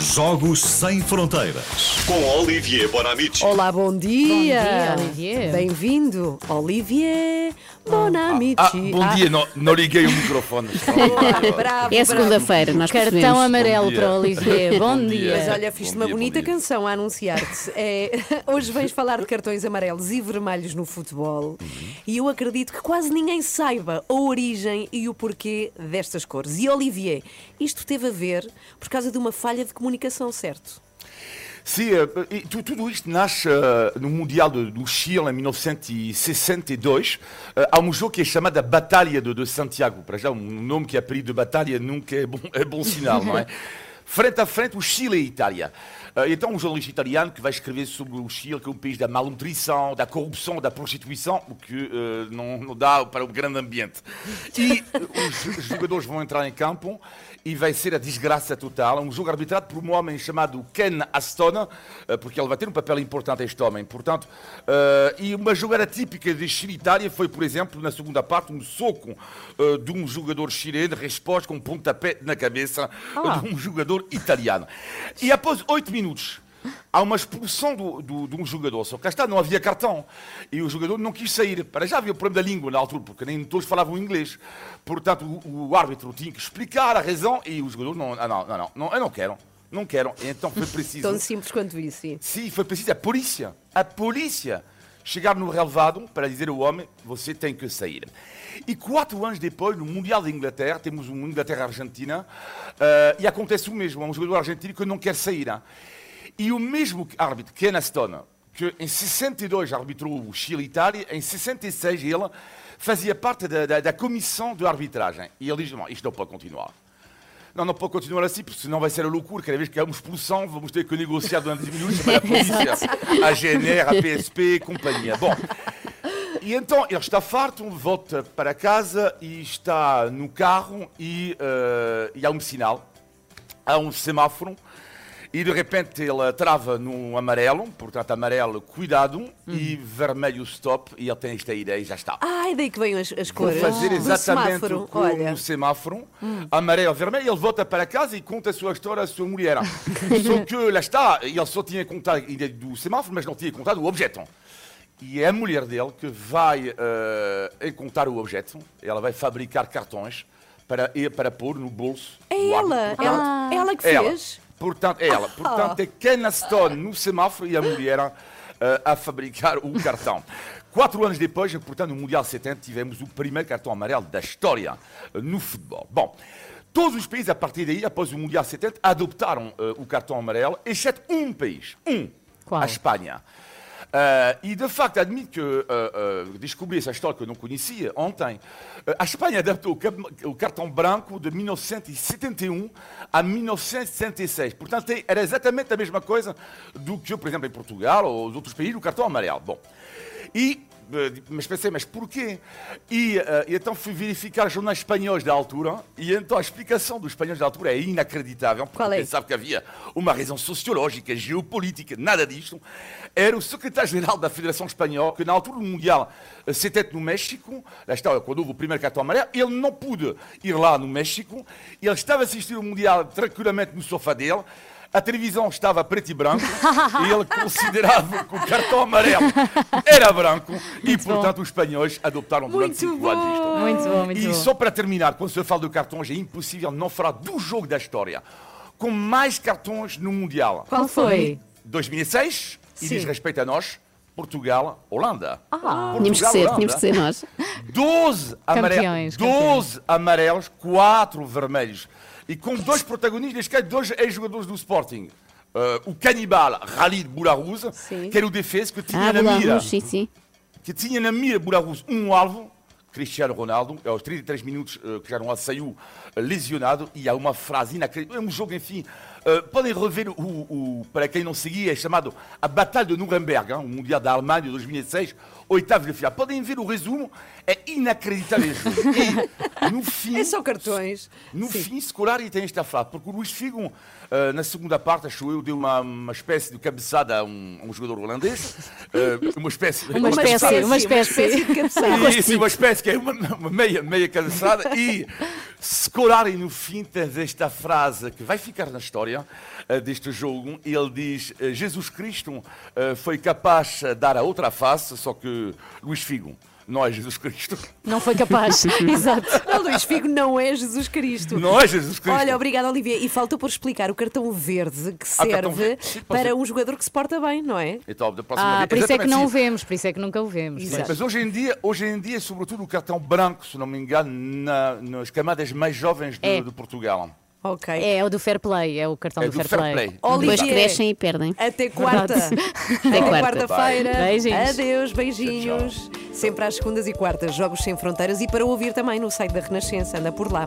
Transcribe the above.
Jogos Sem Fronteiras. Com Olivier Bonamici. Olá, bom dia. Bom dia, Olivier. Bem-vindo, Olivier Bonamici. Ah, bom dia, não, não liguei o microfone. Ah, bravo, É segunda-feira, nós Cartão percebemos. Bom amarelo dia. para o Olivier. Bom, Bom dia. dia. Mas olha, fiz Bom uma dia, bom bonita dia. canção a anunciar-te. É, hoje vens falar de cartões amarelos e vermelhos no futebol Uhum. e eu acredito que quase ninguém saiba a origem e o porquê destas cores. E Olivier, isto teve a ver por causa de uma falha de comunicação, certo? Sim, eh, e tu- tudo isto nasce eh, no Mundial do, do Chile em 1962. Eh, há um jogo que é chamado Batalha de, de Santiago. Para já, um nome que é apelido de batalha nunca é bom, é bom sinal, não? Frente a frente, o Chile e a Itália. Eh, então, um jornalista italiano que vai escrever sobre o Chile, que é um país da malnutrição, da corrupção, da prostituição, o que eh, não, não dá para um grande ambiente. E eh, os jogadores vão entrar em campo e vai ser a desgraça total. Um jogo arbitrado por um homem chamado Ken Aston, porque ele vai ter um papel importante este homem. Portanto, eh, e uma jogada típica de Chile-Itália foi, por exemplo, na segunda parte, um soco eh, de um jogador chileno, resposta com um pontapé na cabeça Ah. de um jogador italiano. E após oito minutos, há uma expulsão do, do- de um jogador. Só que está, não havia cartão. E o jogador não quis sair. Para já havia o problema da língua na altura, porque nem todos falavam inglês. Portanto, o, o árbitro tinha que explicar a razão e o jogador não, ah, não, não, não, não, eu não quero. Não quero. Então foi preciso. Tão simples quanto isso, sim. Sim, foi preciso a polícia, a polícia, chegar no relevado para dizer ao homem: você tem que sair. E quatro anos depois, no Mundial da Inglaterra, temos um Inglaterra-Argentina, eh, e acontece o mesmo: há um jogador argentino que não quer sair. E o mesmo árbitro, Ken Aston, que em 62 arbitrou o Chile-Itália, em 66 ele fazia parte da, da, da comissão de arbitragem. E ele diz: não, isto não pode continuar. Não, não pode continuar assim, porque senão vai ser a loucura. Cada vez que há uma expulsão, vamos ter que negociar durante 10 minutos para a polícia, a GNR, a PSP e companhia. Bom, e então ele está farto, volta para casa e está no carro e, eh, e há um sinal, há um semáforo e de repente ele trava no amarelo, portanto amarelo, cuidado, e vermelho, stop, e ele tem esta ideia e já está. Ai, daí que vêm as, as cores. fazer do exatamente semáforo. como Olha, no semáforo, amarelo, vermelho, ele volta para casa e conta a sua história à sua mulher. só que lá está, ele só tinha contado a ideia do semáforo, mas não tinha contado o objeto. E é a mulher dele que vai eh, encontrar o objeto, ela vai fabricar cartões para, para pôr no bolso. é do árbitro. ela, ela, ela que ela. Portanto, é ela. Portanto, é Ken Aston no semáforo e a mulher eh, a fabricar o cartão. Quatro anos depois, portanto, no Mundial 70, tivemos o primeiro cartão amarelo da história eh, no futebol. Bom, todos os países, a partir daí, após o Mundial 70, adoptaram eh, o cartão amarelo, exceto um país. Um. Qual? A Espanha. Eh, e de facto, admito que eh, eh, descobri essa história que eu não conhecia ontem. Eh, a Espanha adaptou o, cartão branco de 1971 a 1966. Portanto, era exatamente a mesma coisa do que, por exemplo, em Portugal ou os outros países, o cartão amarelo. Bom, e, eh, mas pensei, mas porquê? E, eh, e então fui verificar jornais espanhóis da altura, e então a explicação dos espanhóis da altura é inacreditável, porque Qual é? pensava que havia uma razão sociológica, geopolítica, nada disto. Era o secretário-geral da Federação Espanhola, que na altura do Mundial eh, 70 no México, lá está, quando houve o primeiro cartão amarelo, ele não pôde ir lá no México, ele estava a assistir o Mundial tranquilamente no sofá dele, a televisão estava preto e branco e ele considerava que o cartão amarelo era branco e, portanto, os espanhóis adoptaram durante Muito cinco anos isto. bom. Muito bom, muito E bom. só para terminar, quando se fala de cartões, é impossível não falar do jogo da história com mais cartões no Mundial. Qual foi? 2006, e Sim. diz respeito a nós, Portugal, Holanda. Ah, Portugal, tínhamos que ser, Holanda. tínhamos que ser nós. 12 amarelos, Campeões, 12 amarelos, 4 vermelhos. E com dois protagonistas, neste caso, dois ex-jogadores do Sporting. Uh, o canibal Khalid Boularus, Sim. que era o defesa que tinha Ah, na mira sim, sim. que tinha na mira Boularus um alvo, Cristiano Ronaldo, aos 33 minutos que já não saiu eh, lesionado, e há uma frase inacreditável. É um jogo, enfim. eh, podem rever, o, o- para quem não seguia, é chamado A Batalha de Nuremberg, hein, o Mundial da Alemanha de 2006, oitavo de final. Podem ver o resumo, é inacreditável jogo. E no fim. É só cartões. No fim, Scolari tem esta frase, porque o Luís Figo, eh, na segunda parte, acho eu, deu uma, uma espécie de cabeçada a um, a um jogador holandês. Eh, uma espécie. Uma espécie, uma espécie. de cabeçada. Isso, uma espécie é uma, uma meia, meia cabeçada. E Scolari, no fim, tem esta frase que vai ficar na história eh, deste jogo. Ele diz: eh, Jesus Cristo eh, foi capaz de dar a outra face, só que Luís Figo não é Jesus Cristo. Não foi capaz. Exato. O Luís Figo não é Jesus Cristo. Não é Jesus Cristo. Olha, obrigada, Olivia. E faltou por explicar o cartão verde que Ah, cartão serve verde. Para um jogador que se porta bem, não é? Então, da próxima Ah, vez- por isso é que não o vemos, por isso é que nunca o vemos. Exato. Mas hoje em dia, hoje em dia, sobretudo o cartão branco, se não me engano, na- nas camadas mais jovens de, É. de Portugal. Ok. É, é o do fair play, é o cartão É do, do fair, fair play. play. Depois crescem e perdem. até quarta. Até quarta. quarta-feira. Beijinhos. Adeus, beijinhos. Sempre às segundas e quartas, Jogos Sem Fronteiras e para ouvir também no site da Renascença. Anda por lá.